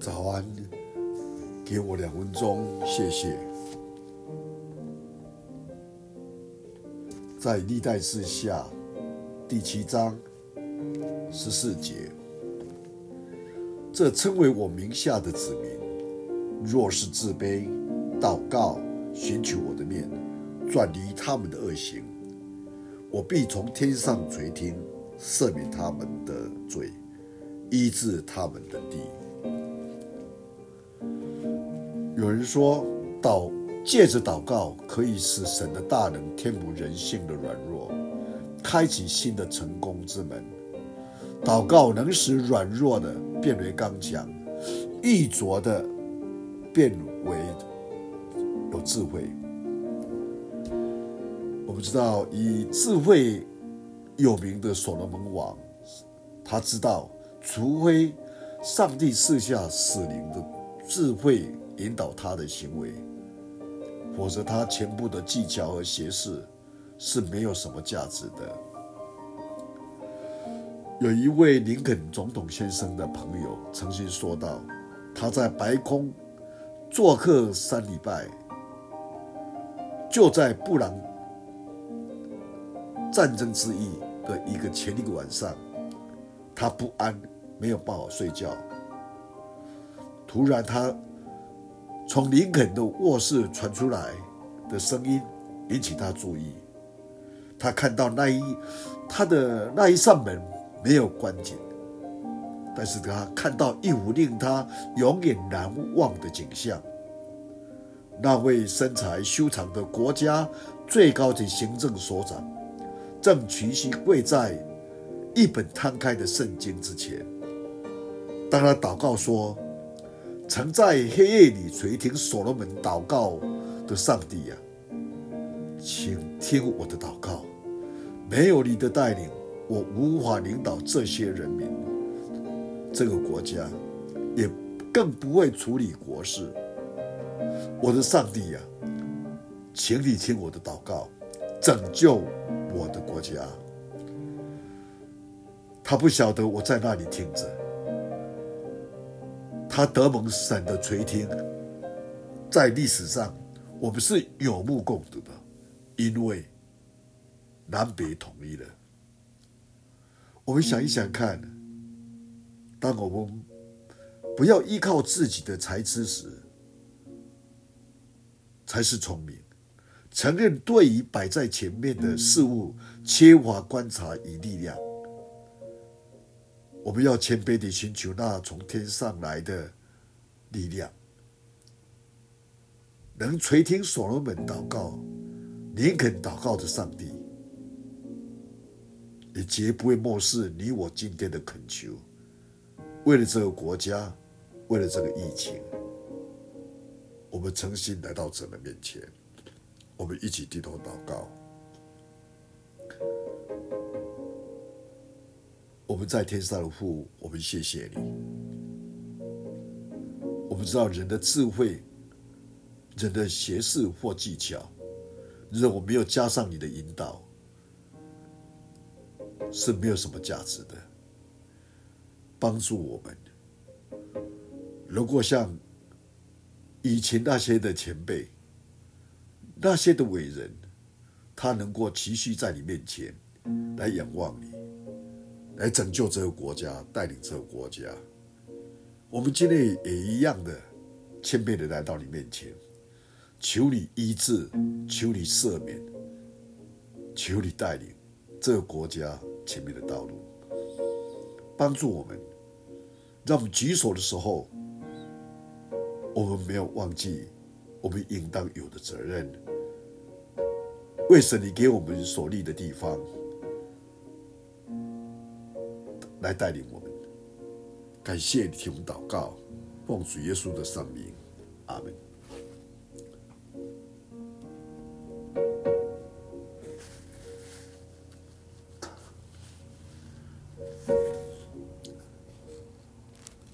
早安，给我两分钟，谢谢。在历代志下第七章十四节，这称为我名下的子民，若是自卑、祷告、寻求我的面，转离他们的恶行，我必从天上垂听，赦免他们的罪，医治他们的地。有人说，祷借着祷告可以使神的大能填补人性的软弱，开启新的成功之门。祷告能使软弱的变为刚强，愚拙的变为有智慧。我们知道，以智慧有名的所罗门王，他知道，除非上帝赐下死灵的智慧。引导他的行为，否则他全部的技巧和学识是没有什么价值的。有一位林肯总统先生的朋友曾经说道：“他在白宫做客三礼拜，就在布朗战争之役的一个前一个晚上，他不安，没有办法睡觉。突然他。”从林肯的卧室传出来的声音引起他注意。他看到那一他的那一扇门没有关紧，但是他看到一幅令他永远难忘的景象。那位身材修长的国家最高级行政首长正屈膝跪在一本摊开的圣经之前，当他祷告说。曾在黑夜里垂听所罗门祷告的上帝呀，请听我的祷告。没有你的带领，我无法领导这些人民、这个国家，也更不会处理国事。我的上帝呀，请你听我的祷告，拯救我的国家。他不晓得我在那里听着。他得蒙神的垂听，在历史上，我们是有目共睹的，因为南北统一了。我们想一想看，当我们不要依靠自己的才智时，才是聪明。承认对于摆在前面的事物缺乏观察与力量。我们要谦卑地寻求那从天上来的力量，能垂听所罗门祷告、林肯祷告的上帝，也绝不会漠视你我今天的恳求。为了这个国家，为了这个疫情，我们诚心来到神的面前，我们一起低头祷告。我们在天上的父，我们谢谢你。我们知道人的智慧、人的学识或技巧，如果没有加上你的引导，是没有什么价值的。帮助我们，如果像以前那些的前辈、那些的伟人，他能够持续在你面前来仰望你。来拯救这个国家，带领这个国家。我们今天也一样的谦卑的来到你面前，求你医治，求你赦免，求你带领这个国家前面的道路，帮助我们，让我们举手的时候，我们没有忘记我们应当有的责任。为神你给我们所立的地方。来带领我们，感谢你听我们祷告，奉主耶稣的圣名，阿门。